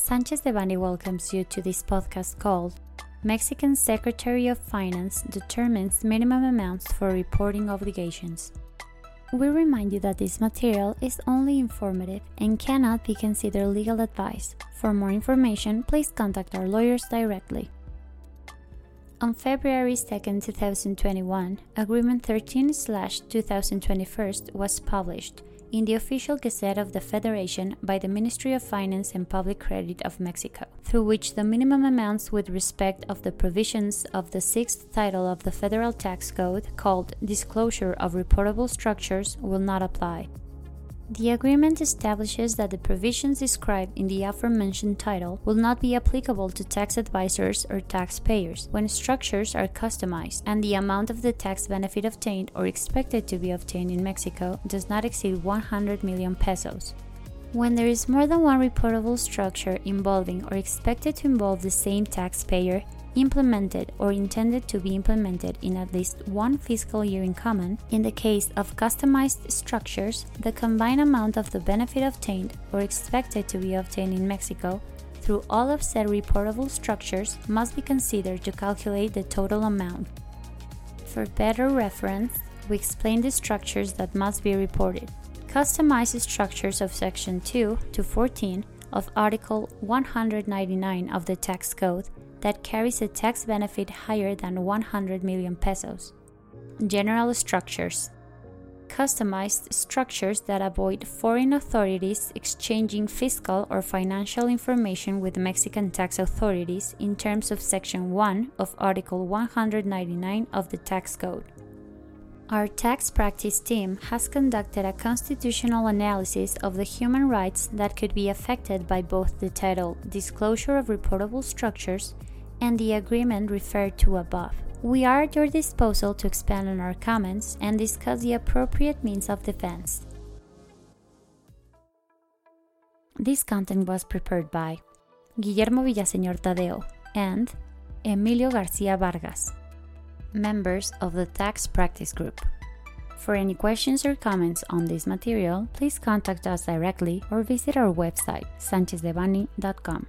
Sanchez Devanny welcomes you to this podcast called Mexican Secretary of Finance determines minimum amounts for reporting obligations. We remind you that this material is only informative and cannot be considered legal advice. For more information, please contact our lawyers directly. On February 2, 2021, Agreement 13 2021 was published in the official Gazette of the Federation by the Ministry of Finance and Public Credit of Mexico, through which the minimum amounts with respect of the provisions of the sixth title of the Federal Tax Code, called Disclosure of Reportable Structures, will not apply. The agreement establishes that the provisions described in the aforementioned title will not be applicable to tax advisors or taxpayers when structures are customized and the amount of the tax benefit obtained or expected to be obtained in Mexico does not exceed 100 million pesos. When there is more than one reportable structure involving or expected to involve the same taxpayer, implemented or intended to be implemented in at least one fiscal year in common, in the case of customized structures, the combined amount of the benefit obtained or expected to be obtained in Mexico through all of said reportable structures must be considered to calculate the total amount. For better reference, we explain the structures that must be reported. Customized structures of Section 2 to 14 of Article 199 of the Tax Code that carries a tax benefit higher than 100 million pesos. General structures customized structures that avoid foreign authorities exchanging fiscal or financial information with Mexican tax authorities in terms of Section 1 of Article 199 of the Tax Code. Our tax practice team has conducted a constitutional analysis of the human rights that could be affected by both the title Disclosure of Reportable Structures and the agreement referred to above. We are at your disposal to expand on our comments and discuss the appropriate means of defense. This content was prepared by Guillermo Villaseñor Tadeo and Emilio Garcia Vargas, members of the Tax Practice Group. For any questions or comments on this material, please contact us directly or visit our website, sanchezdevanny.com.